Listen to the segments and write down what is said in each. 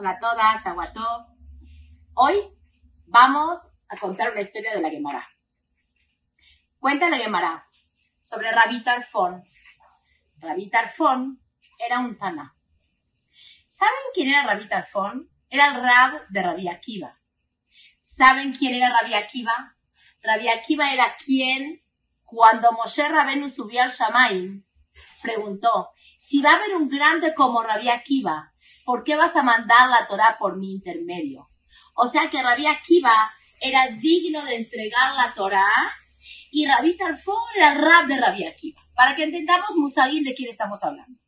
Hola a todas, Shawato. Hoy vamos a contar una historia de la Gemara. Cuenta la Gemara sobre Rabbi Tarfon. Rabbi Tarfon era un Tana. ¿Saben quién era Rabbi Tarfon? Era el Rab de Rabbi Akiva. ¿Saben quién era Rabbi Akiva? Rabbi Akiva era quien, cuando Moshe Rabenu subió al Shamaim, preguntó, si va a haber un grande como Rabbi Akiva, ¿por qué vas a mandar la Torah por mi intermedio? O sea que Rabbi Akiva era digno de entregar la Torah y Rabbi Tarfon era el rab de Rabbi Akiva. Para que entendamos Musagim de quién estamos hablando.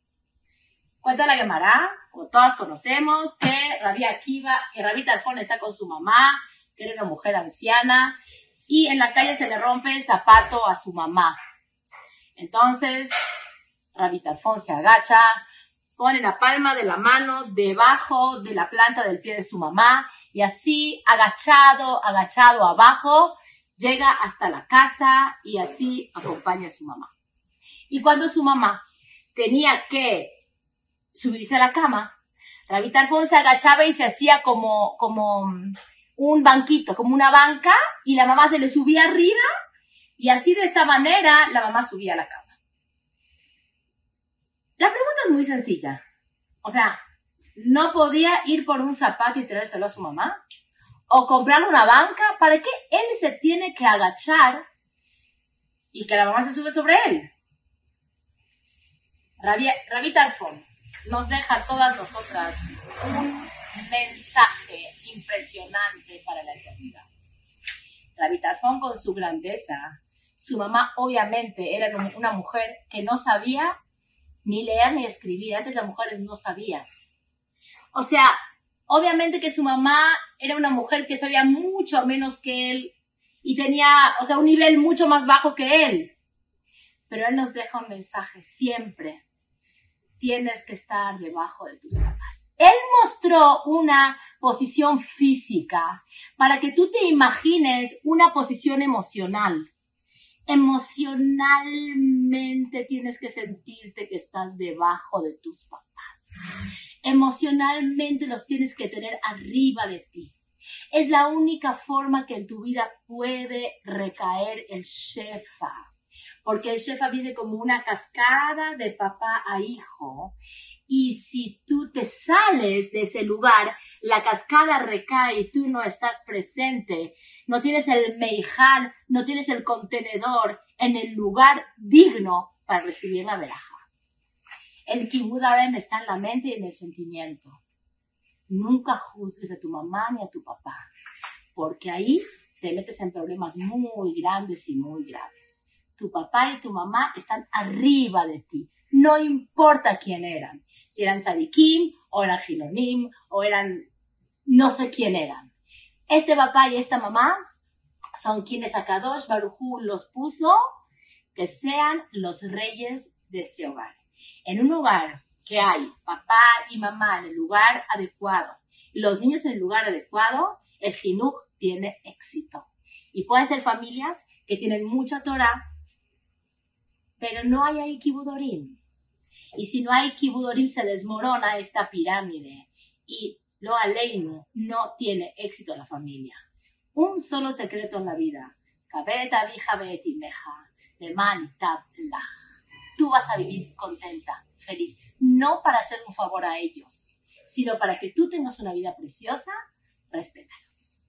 Cuenta la Gemara, como todas conocemos, que Rabbi Akiva, que Rabbi Tarfon está con su mamá, que era una mujer anciana, y en la calle se le rompe el zapato a su mamá. Entonces, Rabbi Tarfon se agacha, pone la palma de la mano debajo de la planta del pie de su mamá y así agachado, agachado abajo, llega hasta la casa y así acompaña a su mamá. Y cuando su mamá tenía que subirse a la cama, Rabita Alfonso se agachaba y se hacía como, como un banquito, como una banca, y la mamá se le subía arriba, y así de esta manera la mamá subía a la cama. La pregunta es muy sencilla. O sea, ¿no podía ir por un zapato y traérselo a su mamá? ¿O comprar una banca? ¿Para qué él se tiene que agachar y que la mamá se sube sobre él? Rabi, Tarfon nos deja a todas nosotras un mensaje impresionante para la eternidad. Rabi Tarfon con su grandeza, su mamá obviamente era una mujer que no sabía ni leer ni escribir. Antes las mujeres no sabían. O sea, obviamente que su mamá era una mujer que sabía mucho menos que él y tenía, o sea, un nivel mucho más bajo que él. Pero él nos deja un mensaje siempre. Tienes que estar debajo de tus papás. Él mostró una posición física para que tú te imagines una posición emocional emocionalmente tienes que sentirte que estás debajo de tus papás. Emocionalmente los tienes que tener arriba de ti. Es la única forma que en tu vida puede recaer el shefa. Porque el shefa viene como una cascada de papá a hijo. Y si tú te sales de ese lugar, la cascada recae y tú no estás presente, no tienes el meijal, no tienes el contenedor en el lugar digno para recibir la veraja. El kibud está en la mente y en el sentimiento. Nunca juzgues a tu mamá ni a tu papá, porque ahí te metes en problemas muy grandes y muy graves. Tu papá y tu mamá están arriba de ti. No importa quién eran. Si eran tzadikim, o eran gilonim, o eran no sé quién eran. Este papá y esta mamá son quienes a Kadosh Barujú los puso que sean los reyes de este hogar. En un hogar que hay papá y mamá en el lugar adecuado, los niños en el lugar adecuado, el jinuj tiene éxito. Y puede ser familias que tienen mucha Torah, pero no hay ahí kibudorim. Y si no hay kibudorim, se desmorona esta pirámide. Y lo aleino no tiene éxito la familia. Un solo secreto en la vida. Tú vas a vivir contenta, feliz. No para hacer un favor a ellos, sino para que tú tengas una vida preciosa. Respétalos.